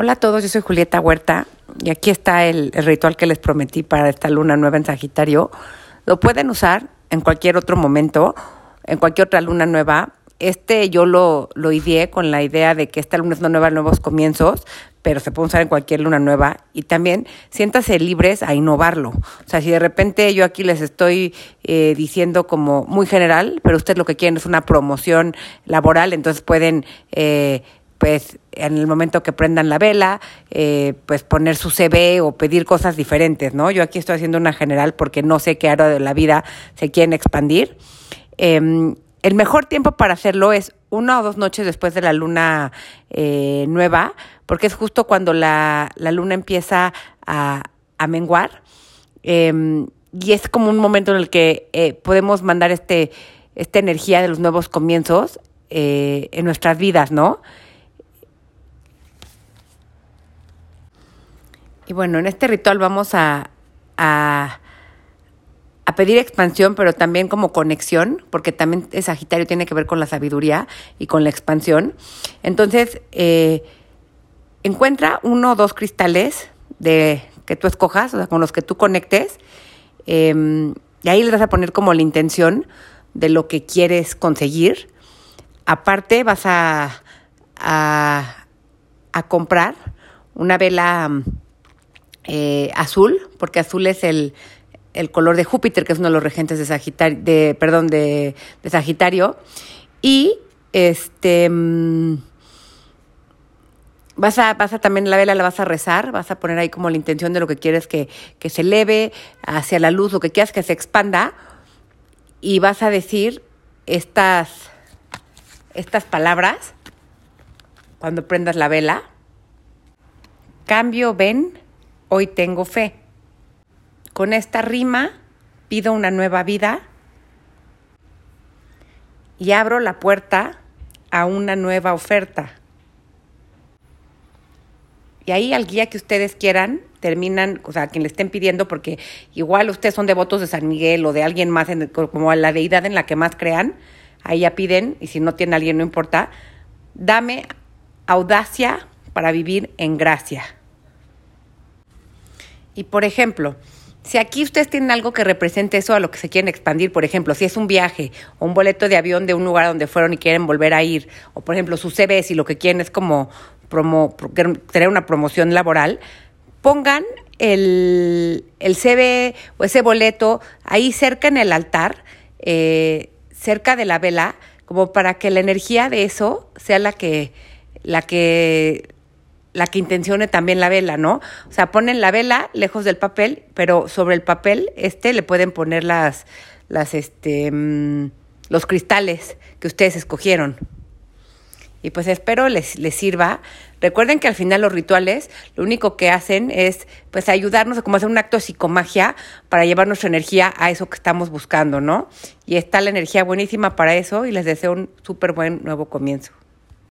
Hola a todos, yo soy Julieta Huerta y aquí está el, ritual que les prometí para esta luna nueva en Sagitario. Lo pueden usar en cualquier otro momento, en cualquier otra luna nueva. Este yo lo, lo ideé con la idea de que esta luna es una nueva, nuevos comienzos, pero se puede usar en cualquier luna nueva. Y también siéntase libres a innovarlo. O sea, si de repente yo aquí les estoy eh, diciendo como muy general, pero ustedes lo que quieren es una promoción laboral, entonces pueden... Eh, pues en el momento que prendan la vela, eh, pues poner su CV o pedir cosas diferentes, ¿no? Yo aquí estoy haciendo una general porque no sé qué área de la vida se quieren expandir. Em, el mejor tiempo para hacerlo es una o dos noches después de la luna eh, nueva, porque es justo cuando la, luna empieza a, menguar. Em, y es como un momento en el que eh, podemos mandar este, esta energía de los nuevos comienzos en nuestras vidas, ¿no? Y bueno, en este ritual vamos a, a, pedir expansión, pero también como conexión, porque también el Sagitario tiene que ver con la sabiduría y con la expansión. Entonces, eh, encuentra uno o dos cristales de que tú escojas, o sea, con los que tú conectes, em, y ahí les vas a poner como la intención de lo que quieres conseguir. Aparte, vas a, a, a comprar una vela eh, azul, porque azul es el, el, color de Júpiter, que es uno de los regentes de Sagitario, de, perdón, de, de Sagitario. Y este mm, vas a, vas a también la vela la vas a rezar, vas a poner ahí como la intención de lo que quieres que, que se eleve hacia la luz, lo que quieras que se expanda, y vas a decir estas, estas palabras cuando prendas la vela. Cambio, ven, hoy tengo fe. Con esta rima pido una nueva vida y abro la puerta a una nueva oferta. Y ahí al guía que ustedes quieran, terminan, o sea, quien le estén pidiendo, porque igual ustedes son devotos de San Miguel o de alguien más, en como a la deidad en la que más crean, ahí ya piden, y si no tiene alguien, no importa, dame audacia para vivir en gracia. Y por ejemplo, si aquí ustedes tienen algo que represente eso a lo que se quieren expandir, por ejemplo, si es un viaje o un boleto de avión de un lugar donde fueron y quieren volver a ir, o por ejemplo su CV, si lo que quieren es como promo, tener una promoción laboral, pongan el, el CV o ese boleto ahí cerca en el altar, eh, cerca de la vela, como para que la energía de eso sea la que, la que la que intencione también la vela, ¿no? O sea, ponen la vela lejos del papel, pero sobre el papel este le pueden poner las, las, este, mm, los cristales que ustedes escogieron. Y pues espero les, les sirva. Recuerden que al final los rituales lo único que hacen es pues ayudarnos a como hacer un acto de psicomagia para llevar nuestra energía a eso que estamos buscando, ¿no? Y está la energía buenísima para eso y les deseo un súper buen nuevo comienzo.